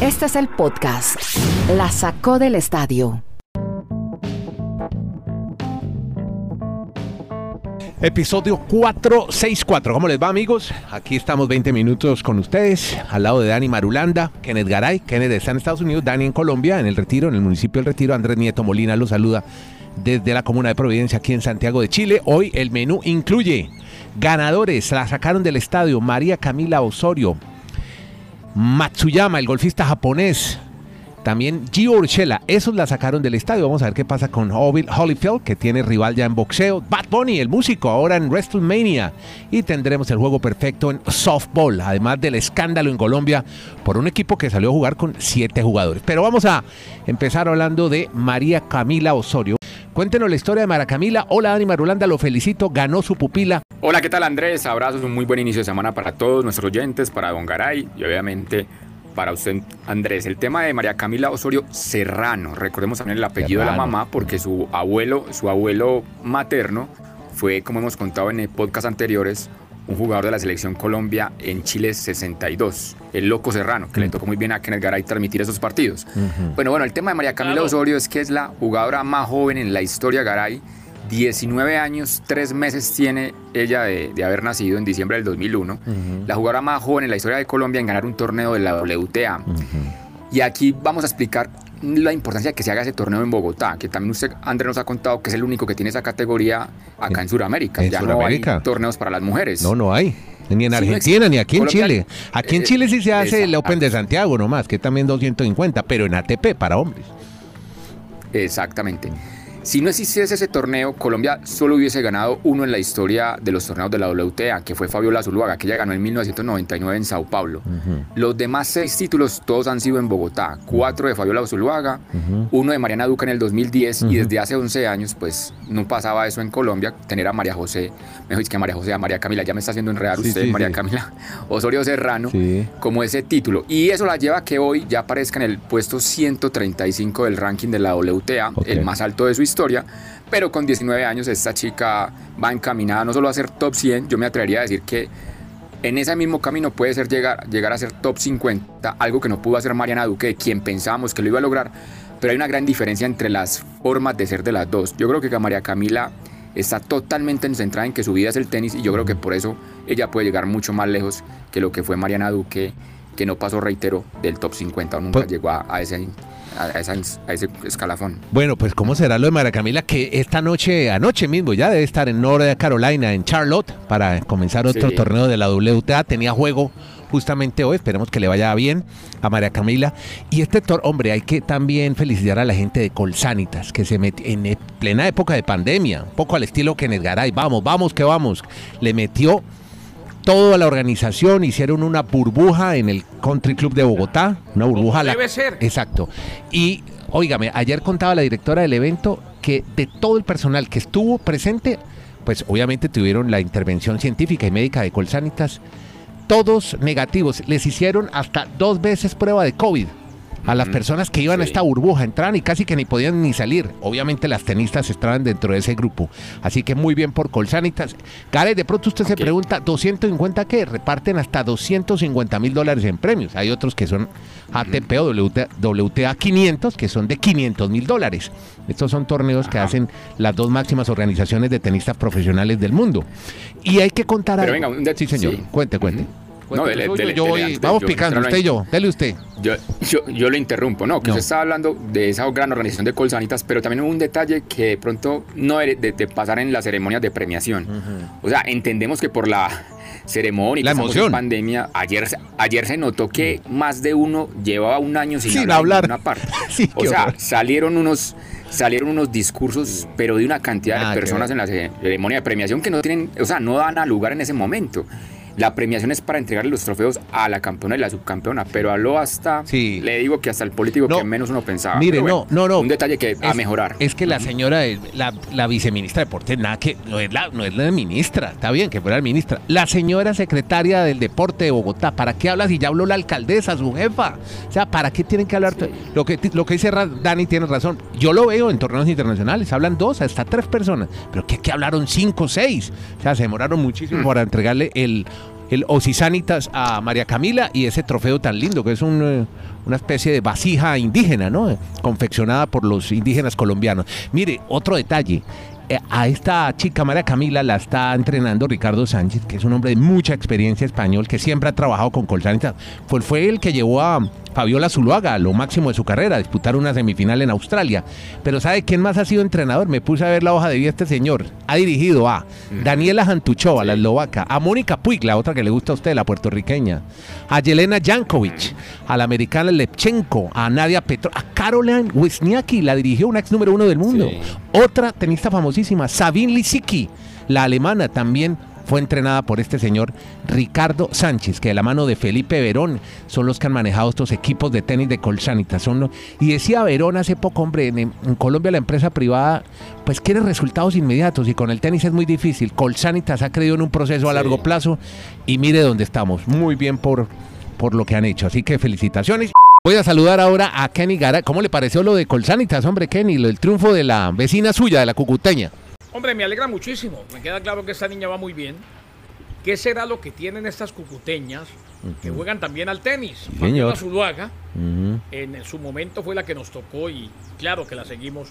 Este es el podcast. La sacó del estadio. Episodio 464. ¿Cómo les va, amigos? Aquí estamos 20 minutos con ustedes, al lado de Dani Marulanda, Kenneth Garay. Kenneth está en Estados Unidos, Dani en Colombia, en el Retiro, en el municipio del Retiro. Andrés Nieto Molina lo saluda desde la comuna de Providencia, aquí en Santiago de Chile. Hoy el menú incluye ganadores, la sacaron del estadio María Camila Osorio, Matsuyama, el golfista japonés, también Gio Urshela, esos la sacaron del estadio. Vamos a ver qué pasa con Holyfield, que tiene rival ya en boxeo. Bad Bunny, el músico, ahora en WrestleMania. Y tendremos el juego perfecto en softball, además del escándalo en Colombia por un equipo que salió a jugar con siete jugadores. Pero vamos a empezar hablando de María Camila Osorio. Cuéntenos la historia de María Camila. Hola, Dani Marulanda, lo felicito, ganó su pupila. Hola, ¿qué tal Andrés? Abrazos, un muy buen inicio de semana para todos nuestros oyentes, para Don Garay y obviamente para usted, Andrés, el tema de María Camila Osorio Serrano. Recordemos también el apellido de la mamá, porque su abuelo, su abuelo materno fue, como hemos contado en podcast anteriores, un jugador de la selección Colombia en Chile 62, el Loco Serrano, que le tocó muy bien a Kenneth Garay transmitir esos partidos. Bueno, bueno, el tema de María Camila Osorio es que es la jugadora más joven en la historia Garay. 19 años, 3 meses tiene ella de, haber nacido en diciembre del 2001. La jugadora más joven en la historia de Colombia en ganar un torneo de la WTA. Y aquí vamos a explicar la importancia de que se haga ese torneo en Bogotá, que también usted, Andrés, nos ha contado que es el único que tiene esa categoría acá en, Sudamérica. ya no hay torneos para las mujeres. No, no hay. Ni en Argentina, ni aquí en Chile. Aquí en eh, Chile sí se hace el Open de Santiago nomás, que también 250, pero en ATP para hombres. Exactamente. Si no existiese ese torneo, Colombia solo hubiese ganado uno en la historia de los torneos de la WTA, que fue Fabiola Zuluaga, que ella ganó en 1999 en Sao Paulo. Los demás seis títulos, todos han sido en Bogotá. Cuatro de Fabiola Zuluaga, uno de Mariana Duca en el 2010, y desde hace 11 años, pues no pasaba eso en Colombia, tener a María José, mejor dicho que a María José, a María Camila, ya me está haciendo enredar usted, María Camila. Osorio Serrano, como ese título. Y eso la lleva a que hoy ya aparezca en el puesto 135 del ranking de la WTA, el más alto de su historia, pero con 19 años esta chica va encaminada no solo a ser top 100, yo me atrevería a decir que en ese mismo camino puede ser llegar, llegar a ser top 50, algo que no pudo hacer Mariana Duque, quien pensábamos que lo iba a lograr, pero hay una gran diferencia entre las formas de ser de las dos. Yo creo que María Camila está totalmente centrada en que su vida es el tenis y yo creo que por eso ella puede llegar mucho más lejos que lo que fue Mariana Duque, que no pasó, reitero, del top 50 o nunca pues llegó a ese a, ese escalafón. Bueno, pues ¿cómo será lo de María Camila? Que esta noche, anoche mismo, ya debe estar en North Carolina, en Charlotte, para comenzar otro torneo de la WTA. Tenía juego justamente hoy. Esperemos que le vaya bien a María Camila. Y este tor, hombre, hay que también felicitar a la gente de Colsanitas, que se metió en e, plena época de pandemia, un poco al estilo Kenneth Garay. Vamos, vamos, que vamos. Le metió toda la organización, hicieron una burbuja en el Country Club de Bogotá, una burbuja. Debe ser. Exacto. Y, óigame, ayer contaba la directora del evento que de todo el personal que estuvo presente, pues obviamente tuvieron la intervención científica y médica de Colsanitas, todos negativos. Les hicieron hasta dos veces prueba de COVID a las personas que iban a esta burbuja, entraban y casi que ni podían ni salir. Obviamente las tenistas estaban dentro de ese grupo. Así que muy bien por Colsanitas. Gare, de pronto usted se pregunta, ¿250 qué? Reparten hasta 250 mil dólares en premios. Hay otros que son ATP o WTA, 500, que son de 500 mil dólares. Estos son torneos que hacen las dos máximas organizaciones de tenistas profesionales del mundo. Y hay que contar Pero Venga, sí, señor. Cuente, cuente no, vamos picando, usted y yo, dele usted. Yo, yo, lo interrumpo, no, que usted estaba hablando de esa gran organización de Colsanitas, pero también hubo un detalle que de pronto no de, de, pasar en las ceremonias de premiación. O sea, entendemos que por la ceremonia, la emoción. pandemia, ayer, ayer se notó que más de uno llevaba un año sin, hablar, una parte. o sea, salieron unos salieron unos discursos, pero de una cantidad de personas en la ceremonia de premiación que no tienen, o sea, no dan a lugar en ese momento. La premiación es para entregarle los trofeos a la campeona y la subcampeona, pero lo hasta, sí. le digo que hasta el político que menos uno pensaba. Mire, no, no, no. Un detalle que a mejorar. Es que la señora, la, la viceministra de Deportes, nada que, no es, la, no es la ministra, está bien que fuera la ministra. La señora secretaria del Deporte de Bogotá, ¿para qué habla si ya habló la alcaldesa, su jefa? O sea, ¿para qué tienen que hablar? Lo, que, lo que dice Dani tiene razón. Yo lo veo en torneos internacionales, hablan dos, hasta tres personas, pero que, que hablaron cinco, seis. O sea, se demoraron muchísimo mm. para entregarle el el Osisanitas a María Camila y ese trofeo tan lindo que es eh, una especie de vasija indígena, ¿no? Confeccionada por los indígenas colombianos. Mire, otro detalle. Eh, a esta chica María Camila la está entrenando Ricardo Sánchez, que es un hombre de mucha experiencia español, que siempre ha trabajado con Colsanitas. Fue, fue el que llevó a Fabiola Zuluaga lo máximo de su carrera, disputar una semifinal en Australia. Pero ¿sabe quién más ha sido entrenador? Me puse a ver la hoja de vida este señor. Ha dirigido a Daniela Jantuchova, la eslovaca, a Mónica Puig, la otra que le gusta a usted, la puertorriqueña, a Yelena Jankovic, a la americana Lepchenko, a Nadia Petro, a Caroline Wisniaki, la dirigió una ex número uno del mundo. Sí. Otra tenista famosísima, Sabine Lisicki, la alemana también fue entrenada por este señor Ricardo Sánchez, que de la mano de Felipe Verón son los que han manejado estos equipos de tenis de Colsanitas. Son los- y decía Verón hace poco, hombre, en, en Colombia la empresa privada pues quiere resultados inmediatos y con el tenis es muy difícil. Colsanitas ha creído en un proceso a Sí. largo plazo y mire dónde estamos. Muy bien por, por lo que han hecho. Así que felicitaciones. Voy a saludar ahora a Kenny Gara. ¿Cómo le pareció lo de Colsanitas, hombre, Kenny? Del triunfo de la vecina suya, de la cucuteña. Hombre, me alegra muchísimo. Me queda claro que esta niña va muy bien. ¿Qué será lo que tienen estas cucuteñas que juegan también al tenis? señor. Fabiola Zuluaga, en su momento fue la que nos tocó y claro que la seguimos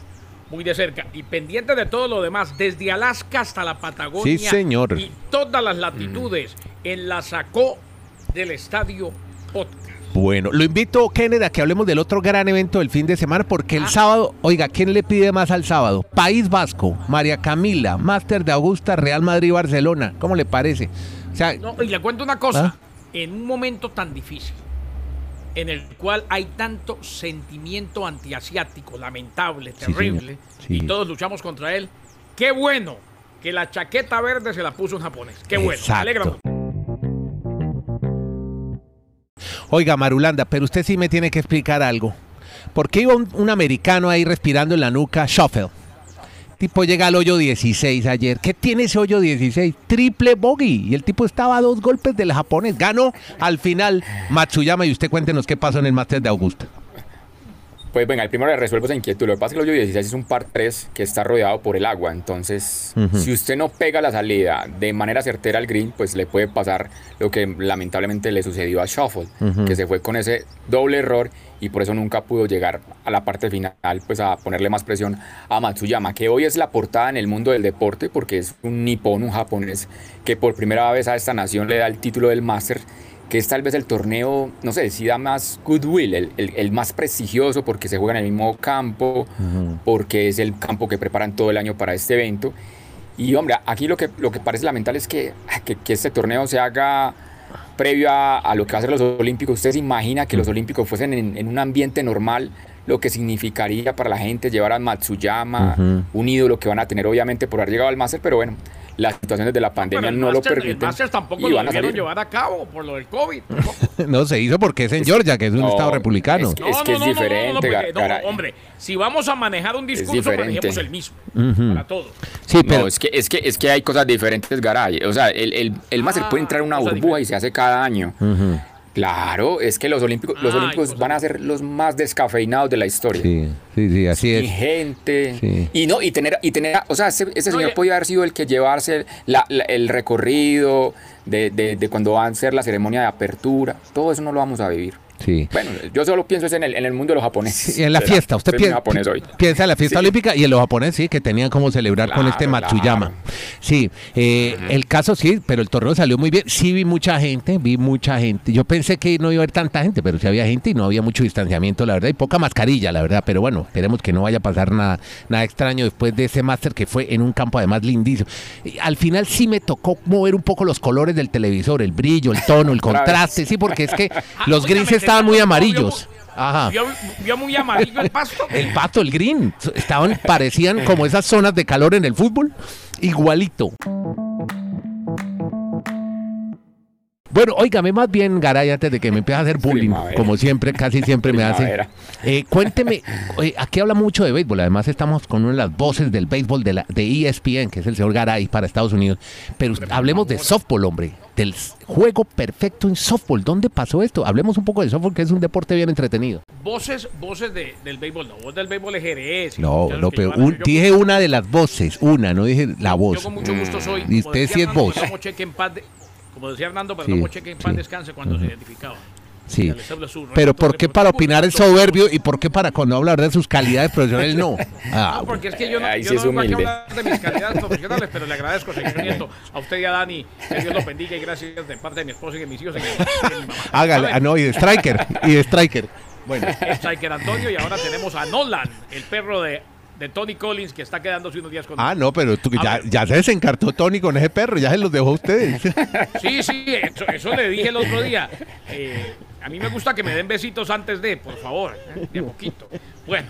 muy de cerca. Y pendiente de todo lo demás, desde Alaska hasta la Patagonia. Sí, señor. Y todas las latitudes, en la sacó del estadio Podcast. Bueno, lo invito, Kenneth, a que hablemos del otro gran evento del fin de semana, porque el sábado, oiga, ¿quién le pide más al sábado? País Vasco, María Camila, Máster de Augusta, Real Madrid, Barcelona. ¿Cómo le parece? O sea, No, y le cuento una cosa. ¿Ah? En un momento tan difícil, en el cual hay tanto sentimiento antiasiático, lamentable, terrible. Sí. y todos luchamos contra él, qué bueno que la chaqueta verde se la puso un japonés. Qué bueno. Exacto. alegra. Oiga, Marulanda, pero usted sí me tiene que explicar algo. ¿Por qué iba un, americano ahí respirando en la nuca, Shuffle? Tipo llega al hoyo 16 ayer. ¿Qué tiene ese hoyo 16? Triple bogey. Y el tipo estaba a dos golpes del japonés. Ganó al final Matsuyama. Y usted cuéntenos qué pasó en el Máster de Augusta. Pues venga, el primero le resuelvo esa inquietud. Lo que pasa es que el hoyo 16 es un par 3 que está rodeado por el agua. Entonces, si usted no pega la salida de manera certera al green, pues le puede pasar lo que lamentablemente le sucedió a Shuffle, que se fue con ese doble error y por eso nunca pudo llegar a la parte final, pues a ponerle más presión a Matsuyama, que hoy es la portada en el mundo del deporte porque es un nipón, un japonés, que por primera vez a esta nación le da el título del máster que es tal vez el torneo, no sé, si da más goodwill, el, el- el más prestigioso porque se juega en el mismo campo, porque es el campo que preparan todo el año para este evento. Y hombre, aquí lo que, lo que parece lamentable es que, que, que este torneo se haga previo a, a lo que va a ser los Olímpicos. ¿Usted se imagina que los Olímpicos fuesen en, en un ambiente normal? Lo que significaría para la gente llevar a Matsuyama, un ídolo que van a tener obviamente por haber llegado al máster, pero bueno, las situaciones de la pandemia no lo Masters- El permiten. Masters tampoco y lo van a llevar a cabo por lo del COVID. No se hizo porque es en Georgia, que es un No, estado republicano. es que- es diferente, porque- no, caray. hombre, si vamos a manejar un discurso, diferente. manejemos el mismo para todos. Sí, pero No, es que, es, que, es que hay cosas diferentes, Garay. O sea, el, el, el máster Ah, puede entrar en una burbuja y se hace cada año. Ujú. Claro, es que los olímpicos, los olímpicos van a ser los más descafeinados de la historia. sí, sí, sí, así Y es. gente. Sí. Y no, y tener, y tener, o sea, ese, ese señor Oye. podía haber sido el que llevarse la- la- el recorrido de, de- de cuando va a ser la ceremonia de apertura. Todo eso no lo vamos a vivir. Sí. Bueno, yo solo pienso es en el, en el mundo de los japoneses. Y en la fiesta, usted piensa, japonés hoy. piensa en la fiesta Sí. olímpica y en los japoneses sí, que tenían como celebrar con este Matsuyama. claro. Sí, eh, el caso sí, pero el torneo salió muy bien. Sí vi mucha gente, vi mucha gente. Yo pensé que no iba a haber tanta gente, pero sí había gente y no había mucho distanciamiento, la verdad, y poca mascarilla, la verdad. Pero bueno, esperemos que no vaya a pasar nada, nada extraño después de ese máster que fue en un campo además lindísimo. Y al final sí me tocó mover un poco los colores del televisor, el brillo, el tono, el contraste, sí, porque es que los óigame, grises estaban muy amarillos. Ajá. ¿Vio, vio muy amarillo el pasto? El pato, el green, estaban, parecían como esas zonas de calor en el fútbol, igualito. Bueno, óigame más bien, Garay, antes de que me empiece a hacer bullying, Primavera. como siempre, casi siempre me hace. Eh, cuénteme, eh, aquí habla mucho de béisbol, además estamos con una de las voces del béisbol de, la, de E ESPN, que es el señor Garay para Estados Unidos, pero hablemos de softball, hombre, del juego perfecto en softball. ¿Dónde pasó esto? Hablemos un poco de softball, que es un deporte bien entretenido. Voces, voces de- del béisbol, no, voz del béisbol es Jerez. No, no, pero un- yo- dije una de las voces, una, no dije la Yo voz. con mucho gusto soy. Y como usted sí es voz. Guillermo Che, que en paz de- como decía Hernando, pero Sí, no Moche que en paz sí. descanse cuando se identificaba. Sí. Pero ¿por qué para opinar el soberbio y por qué para cuando hablar de sus calidades profesionales no? Ah, No, porque es que yo no, yo sí no a hablar de mis calidades profesionales, pero le agradezco, señor Nieto, a usted y a Dani, que Dios los bendiga y gracias de parte de mi esposa y de mis hijos. y de- de mi mamá. hágale. Ah, no, y de Striker. Y de Striker. Bueno. Striker Antonio y ahora tenemos a Nolan, el perro de, de Tony Collins, que está quedándose unos días con Ah, no, pero tú, ya, ya se desencartó Tony con ese perro, ya se los dejó a ustedes. Sí, sí, eso, eso le dije el otro día. Eh, a mí me gusta que me den besitos antes de, por favor, ¿eh? de a poquito. Bueno,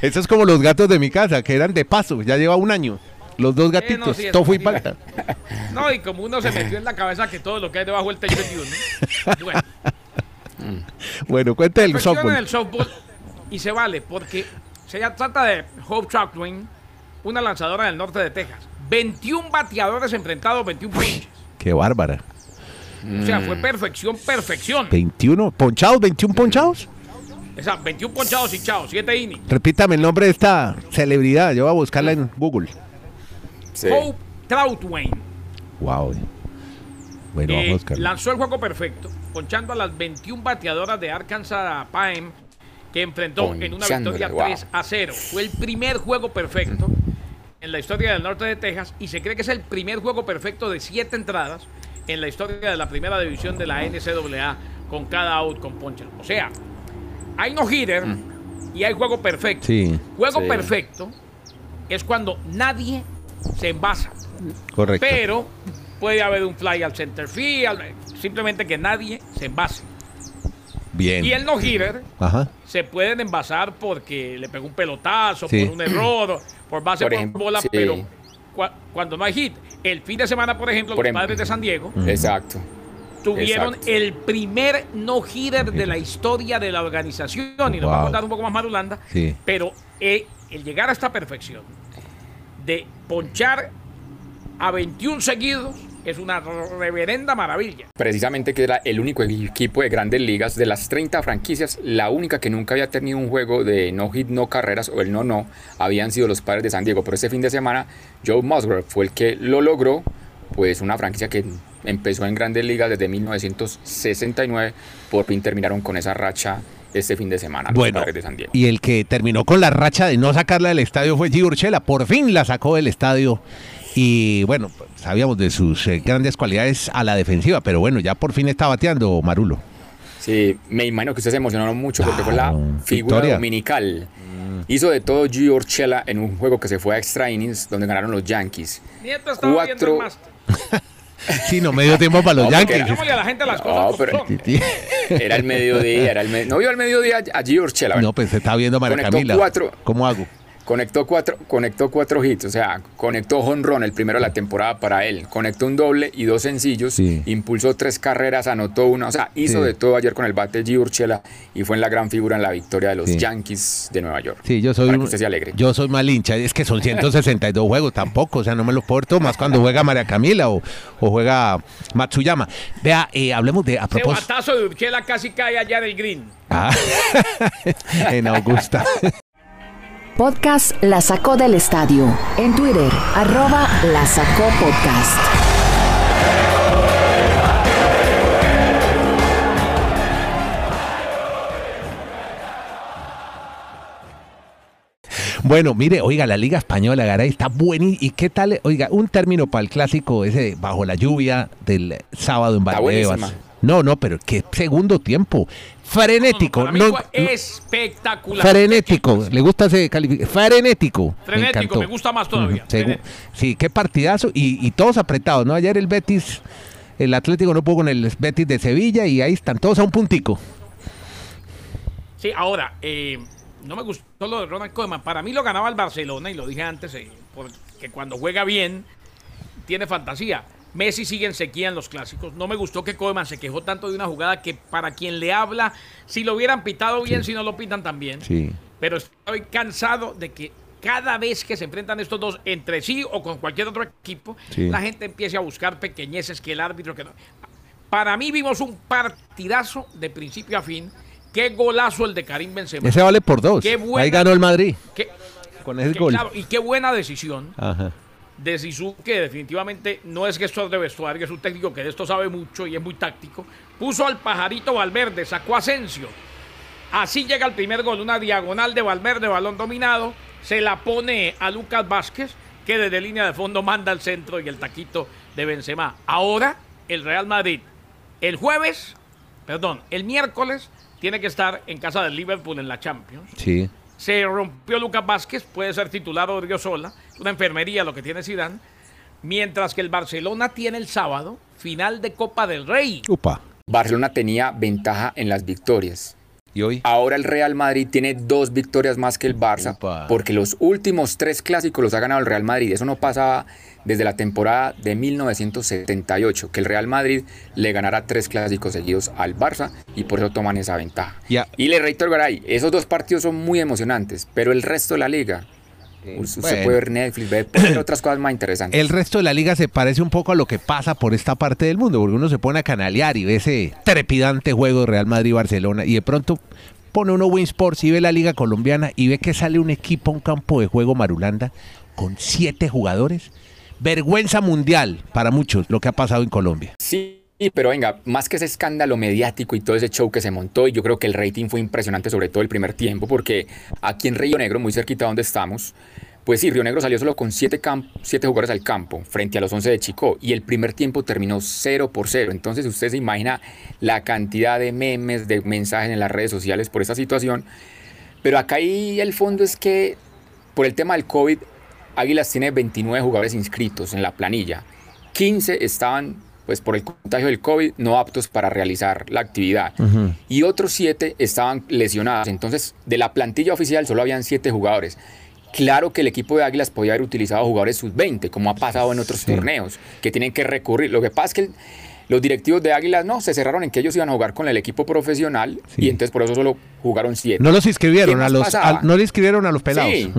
Eso es como los gatos de mi casa, que eran de paso, ya lleva un año. Los dos gatitos, sí, eso Tofu y sí. Palta. no, y como uno se metió en la cabeza que todo lo que hay debajo del techo es Dios, ¿no? Bueno, Bueno, cuente el softball. el softball y se vale porque se ya trata de Hope Chalklin, una lanzadora del norte de Texas. 21 bateadores enfrentados, 21 ponches. Qué bárbara. O sea, fue perfección, perfección. 21 ponchados, 21 ponchados. O sea, 21 ponchados y chao, 7 innings. Repítame el nombre de esta celebridad, yo voy a buscarla en Google. Sí. Hope Troutwain Wow. Bueno, eh, vamos a buscarla. lanzó el juego perfecto, ponchando a las 21 bateadoras de Arkansas Pine que enfrentó en una victoria wow. 3 a 0. Fue el primer juego perfecto en la historia del norte de Texas y se cree que es el primer juego perfecto de 7 entradas en la historia de la primera división de la NCAA con cada out con poncha. O sea, hay no hitter y hay juego perfecto. Sí, Juego Sí. perfecto es cuando nadie se envasa. correcto. Pero puede haber un fly al center field, simplemente que nadie se envase. Bien. Y el no hitter Ajá. se pueden envasar porque le pegó un pelotazo, Sí. por un error, por base Por bola, sí. pero cua- cuando no hay hit. El fin de semana, por ejemplo, Por los em- padres de San Diego Exacto. tuvieron exacto. el primer no hitter de la historia de la organización. Y nos va a contar un poco más Marulanda. Sí. Pero eh, el llegar a esta perfección de ponchar a 21 seguidos es una reverenda maravilla. Precisamente que era el único equipo de grandes ligas de las 30 franquicias, la única que nunca había tenido un juego de no hit, no carreras o el no no, habían sido los padres de San Diego. Pero este fin de semana, Joe Musgrove fue el que lo logró, pues una franquicia que empezó en grandes ligas desde 1969, por fin terminaron con esa racha este fin de semana, los Bueno, padres de San Diego. y el que terminó con la racha de no sacarla del estadio fue Urshela. Por fin la sacó del estadio. Y bueno, sabíamos de sus eh, grandes cualidades a la defensiva, pero bueno, ya por fin está bateando Marulo. Sí, me imagino que usted se emocionaron mucho porque fue la Claro, figura victoria. dominical. Hizo de todo Gio en un juego que se fue a extra innings donde ganaron los Yankees. Nieto estaba viendo el Cuatro-. Sí, no me dio tiempo para los No, Yankees. Digámosle a la gente las No, cosas como pero- son. Sí. Era el mediodía, era el me- no vio al mediodía a Gio Urshela. No, pues se está viendo a María Camila. cuatro. ¿Cómo hago? Conectó cuatro, conectó cuatro hits, o sea, conectó honrón el primero de la temporada para él. Conectó un doble y dos sencillos, Sí. impulsó tres carreras, anotó una, o sea, hizo Sí. de todo ayer con el bate Gio Urshela y fue en la gran figura en la victoria de los Sí. Yankees de Nueva York. Sí, yo soy Para que usted se alegre. Yo soy mal hincha, es que son 162 juegos tampoco, o sea, no me lo porto más cuando juega María Camila o, o juega Matsuyama. Vea, eh, hablemos de a propósito. batazo de Urchela casi cae allá del green. Ah, en Augusta. Podcast La Sacó del Estadio. En Twitter, arroba La Sacó Podcast. Bueno, mire, oiga, la Liga Española, Garay, está buena. ¿Y qué tal? Oiga, un término para el clásico ese bajo la lluvia del sábado en Valdebebas. buenísima. No, no, pero qué segundo tiempo. Frenético. No- espectacular. frenético. ¿Le gusta ese calificativo? Frenético. Frenético, encantó. me gusta más todavía. Segu- Frenético. Sí, qué partidazo. Y, y todos apretados, ¿no? Ayer el Betis, el Atlético no pudo con el Betis de Sevilla y ahí están todos a un puntico. Sí, ahora, eh, no me gustó lo de Ronald Koeman. Para mí lo ganaba el Barcelona y lo dije antes, eh, porque cuando juega bien, tiene fantasía. Messi sigue en sequía en los clásicos. No me gustó que Koeman se quejó tanto de una jugada que para quien le habla, si lo hubieran pitado bien, si no lo pitan también. Sí. Pero estoy cansado de que cada vez que se enfrentan estos dos entre sí o con cualquier otro equipo, Sí. la gente empiece a buscar pequeñeces que el árbitro que no. Para mí vimos un partidazo de principio a fin. Qué golazo el de Karim Benzema. Ese vale por dos. Qué buena- Ahí ganó el Madrid Qué- con ese qué- gol. claro, y qué buena decisión. Ajá. De Zizou, que definitivamente no es gestor de vestuario, es un técnico que de esto sabe mucho y es muy táctico, puso al pajarito Valverde, sacó a Asensio. Así llega el primer gol, una diagonal de Valverde, balón dominado, se la pone a Lucas Vázquez, que desde línea de fondo manda al centro y el taquito de Benzema. Ahora el Real Madrid, el jueves, perdón, el miércoles tiene que estar en casa del Liverpool en la Champions. Sí. Se rompió Lucas Vázquez, puede ser titular o sola, una enfermería lo que tiene Zidane, mientras que el Barcelona tiene el sábado final de Copa del Rey. Upa. Barcelona tenía ventaja en las victorias. ¿Y hoy? Ahora el Real Madrid tiene dos victorias más que el Barça, porque los últimos tres clásicos los ha ganado el Real Madrid. Eso no pasaba desde la temporada de 1978, que el Real Madrid le ganara tres clásicos seguidos al Barça y por eso toman esa ventaja. Y le reitero, Garay, esos dos partidos son muy emocionantes, pero el resto de la liga, usted bueno. puede ver Netflix, ver, otras cosas más interesantes. El resto de la liga se parece un poco a lo que pasa por esta parte del mundo, porque uno se pone a canalear y ve ese trepidante juego de Real Madrid-Barcelona y de pronto pone uno Win Sports y ve la liga colombiana y ve que sale un equipo a un campo de juego Marulanda con siete jugadores. Vergüenza mundial para muchos lo que ha pasado en Colombia. Sí, pero venga, más que ese escándalo mediático y todo ese show que se montó, y yo creo que el rating fue impresionante, sobre todo el primer tiempo, porque aquí en Río Negro, muy cerquita de donde estamos, pues sí, Río Negro salió solo con siete, camp- siete jugadores al campo, frente a los 11 de Chico, y el primer tiempo terminó 0 por 0. Entonces usted se imagina la cantidad de memes, de mensajes en las redes sociales por esa situación. Pero acá ahí el fondo es que por el tema del COVID, Águilas tiene 29 jugadores inscritos en la planilla. 15 estaban, pues por el contagio del COVID, no aptos para realizar la actividad. Y otros 7 estaban lesionados. Entonces, de la plantilla oficial solo habían 7 jugadores. Claro que el equipo de Águilas podía haber utilizado jugadores sub-20, como ha pasado en otros torneos, que tienen que recurrir. Lo que pasa es que el- los directivos de Águilas no, se cerraron en que ellos iban a jugar con el equipo profesional Sí. y entonces por eso solo jugaron 7. No los inscribieron ¿Qué a los a- no le inscribieron a los pelados. Sí.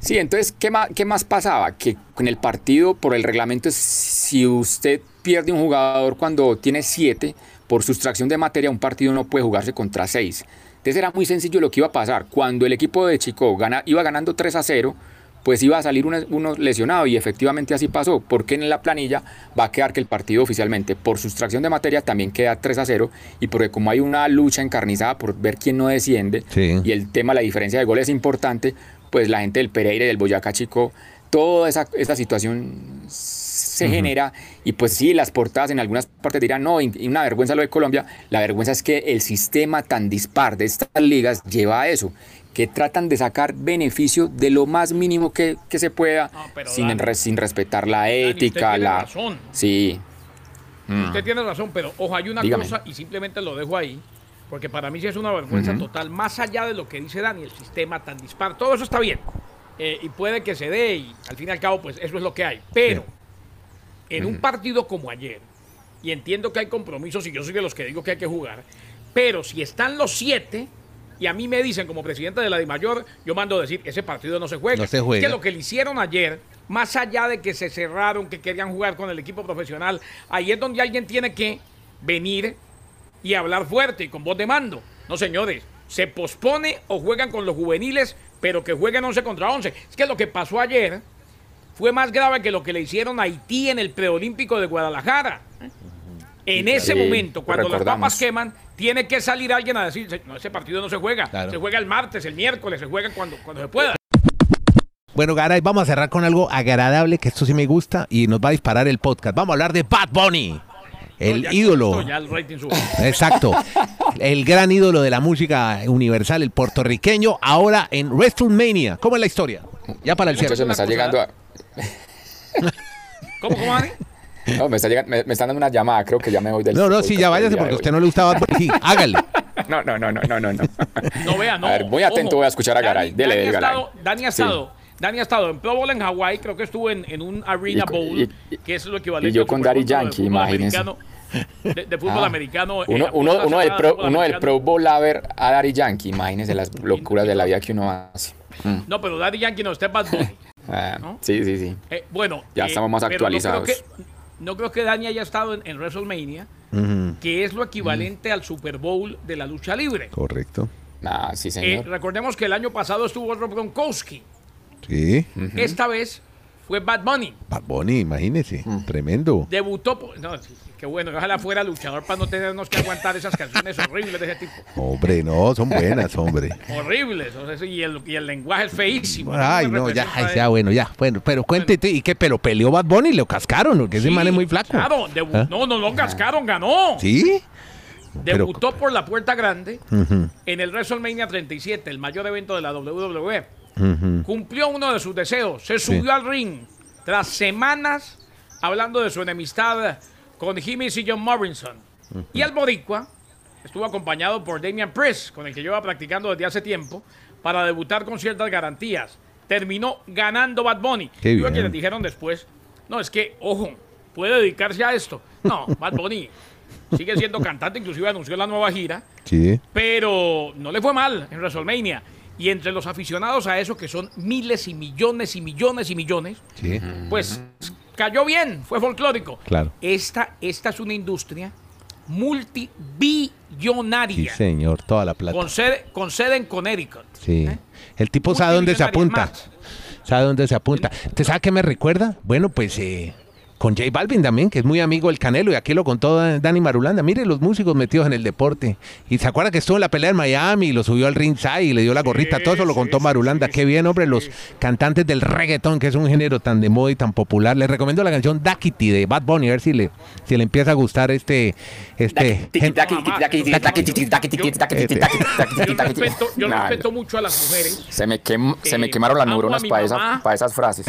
Sí, entonces, ¿qué más, ¿qué más pasaba? Que con el partido, por el reglamento, si usted pierde un jugador cuando tiene siete, por sustracción de materia, un partido no puede jugarse contra seis. Entonces era muy sencillo lo que iba a pasar. Cuando el equipo de Chico gana, iba ganando 3 a 0, pues iba a salir uno, uno lesionado y efectivamente así pasó, porque en la planilla va a quedar que el partido oficialmente por sustracción de materia también queda 3 a 0 y porque como hay una lucha encarnizada por ver quién no desciende Sí. y el tema, la diferencia de goles es importante, pues la gente del Pereira y del Boyacá Chico, toda esa, esa situación se genera y pues sí, las portadas en algunas partes dirán, no, y una vergüenza lo de Colombia, la vergüenza es que el sistema tan dispar de estas ligas lleva a eso, que tratan de sacar beneficio de lo más mínimo que, que se pueda, No, sin, Dani- re- sin respetar la Dani, ética, tiene la... razón. Sí, Usted tiene razón, pero ojo, hay una Dígame. cosa y simplemente lo dejo ahí, porque para mí sí es una vergüenza total, más allá de lo que dice Dani, el sistema tan dispar, todo eso está bien. eh, y puede que se dé y al fin y al cabo, pues eso es lo que hay. Pero en un partido como ayer, y entiendo que hay compromisos y yo soy de los que digo que hay que jugar, pero si están los siete y a mí me dicen como presidente de la DIMAYOR, yo mando a decir, ese partido no se juega. No se Es juega. que lo que le hicieron ayer, más allá de que se cerraron, que querían jugar con el equipo profesional, ahí es donde alguien tiene que venir y hablar fuerte y con voz de mando. No, señores, se pospone o juegan con los juveniles, pero que jueguen 11 contra 11. Es que lo que pasó ayer fue más grave que lo que le hicieron a Haití en el preolímpico de Guadalajara. En ese Sí, momento, cuando las papas queman, tiene que salir alguien a decir, no, ese partido no se juega, Claro. se juega el martes, el miércoles, se juega cuando, cuando se pueda. Bueno, Garay, vamos a cerrar con algo agradable, que esto sí me gusta, y nos va a disparar el podcast. Vamos a hablar de Bad Bunny, el No, ya con ídolo. esto Ya el rating sube. Exacto. El gran ídolo de la música universal, el puertorriqueño, ahora en WrestleMania. ¿Cómo es la historia? Ya para el cierre. entonces me está cosa- llegando... a- ¿Cómo, cómo, Dani? No, me, está llegando- me- me están dando una llamada, creo que ya me voy del No, no, sí, ya váyase porque a usted no le gustaba Bunny. Sí, hágale. No, no, no, no, no, no. no. No vea, no. A ver, muy atento Ojo, voy a escuchar a Garay. Dele, Dani, dele, ha Garay. estado, Dani ha Sí. estado, Dani ha estado en Pro Bowl en Hawái, creo que estuvo en, en un Arena Y Bowl, y- que es lo equivalente y yo con Daddy Yankee, americano, De, de fútbol Ah. americano. eh, Uno, uno, uno, del pro, uno del. Pro Bowl a ver a Daddy Yankee, imagínense las locuras de la vida que uno hace. Mm. No, pero Daddy Yankee no, este es Bad Bunny. Ah, ¿No? Sí, sí, sí. Eh, bueno, Ya eh, estamos más actualizados. No creo, que, no creo que Dani haya estado en, en WrestleMania, que es lo equivalente al Super Bowl de la lucha libre. Correcto. Ah, sí, Eh, señor. recordemos que el año pasado estuvo Rob Gronkowski. Sí. Esta vez fue Bad Bunny. Bad Bunny, imagínese, tremendo. Debutó, por- no, sí, sí, qué bueno, ojalá fuera luchador para no tenernos que aguantar esas canciones horribles de ese tipo. Hombre, no, son buenas, hombre. Horribles, o sea, y, el, y el lenguaje es feísimo. Ay, no, ya, ya, bueno, ya. Bueno, pero cuéntete, ¿y qué? Pero peleó Bad Bunny y lo cascaron, porque ese Sí, man es muy flaco. Claro, ¿Ah? no, no lo cascaron, ganó. ¿Sí? Pero- Debutó por la puerta grande Ujú, en el WrestleMania 37, el mayor evento de la WWE. Ujú. Cumplió uno de sus deseos, se subió al ring tras semanas hablando de su enemistad con Jimmy y John Morrison. Y el boricua estuvo acompañado por Damian Priest, con el que lleva practicando desde hace tiempo, para debutar con ciertas garantías. Terminó ganando Bad Bunny. Qué Y quienes dijeron después, no, es que, ojo, puede dedicarse a esto. No, Bad Bunny sigue siendo cantante, inclusive anunció la nueva gira Sí. pero no le fue mal en WrestleMania. Y entre los aficionados a eso, que son miles y millones y millones y millones, Sí. pues cayó bien, fue folclórico. Claro. Esta, esta es una industria Sí, multibillonaria, señor, toda la plata. con, sede, con sede en Connecticut. Sí. ¿eh? El tipo sabe dónde se apunta. más. ¿Sabe dónde se apunta? ¿Te sabe qué me recuerda? Bueno, pues eh, con J Balvin también, que es muy amigo del Canelo, y aquí lo contó Dani Marulanda. Mire los músicos metidos en el deporte. Y se acuerda que estuvo en la pelea en Miami y lo subió al ringside y le dio la gorrita. Sí, Todo eso lo contó sí, Marulanda. sí, Qué bien, hombre, los cantantes del reggaetón, que es un género tan de moda y tan popular. Les recomiendo la canción Daquiti de Bad Bunny, a ver si le, si le empieza a gustar este... este Yo respeto, yo Nah, respeto mucho a las mujeres. Se me, quem- se me Eh, quemaron las neuronas para esas frases.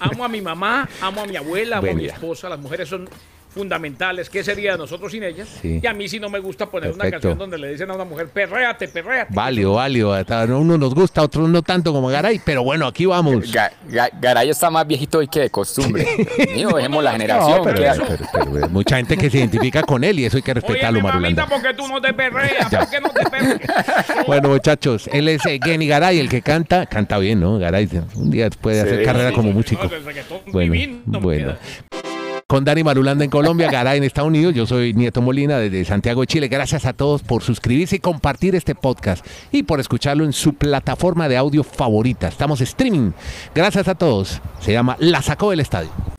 Amo a mi mamá, amo a mi abuela, a mi esposa. Las mujeres son fundamentales. ¿Qué sería de nosotros sin ellas? Sí. Y a mí sí no me gusta poner una canción donde le dicen a una mujer, perréate, perréate. Válido, válido. A uno nos gusta, a otros no tanto como Garay, pero bueno, aquí vamos. Ga- Ga- Garay está más viejito hoy que de costumbre. Mío, dejemos la generación. No, pero, que- pero- pero, mucha gente que se identifica con él y eso hay que Oye, respetarlo, mamita, Marulanda. porque tú no te perreas? ¿Por qué no te perreas? Bueno, muchachos, él es eh, Genny Garay, el que canta, canta bien, ¿no? Garay un día puede hacer Sí, carrera sí, como No, músico. reggaetón Bueno, divino, bueno. Con Dani Marulanda en Colombia, Garay en Estados Unidos, yo soy Nieto Molina desde Santiago de Chile. Gracias a todos por suscribirse y compartir este podcast y por escucharlo en su plataforma de audio favorita. Estamos streaming. Gracias a todos. Se llama La Sacó del Estadio.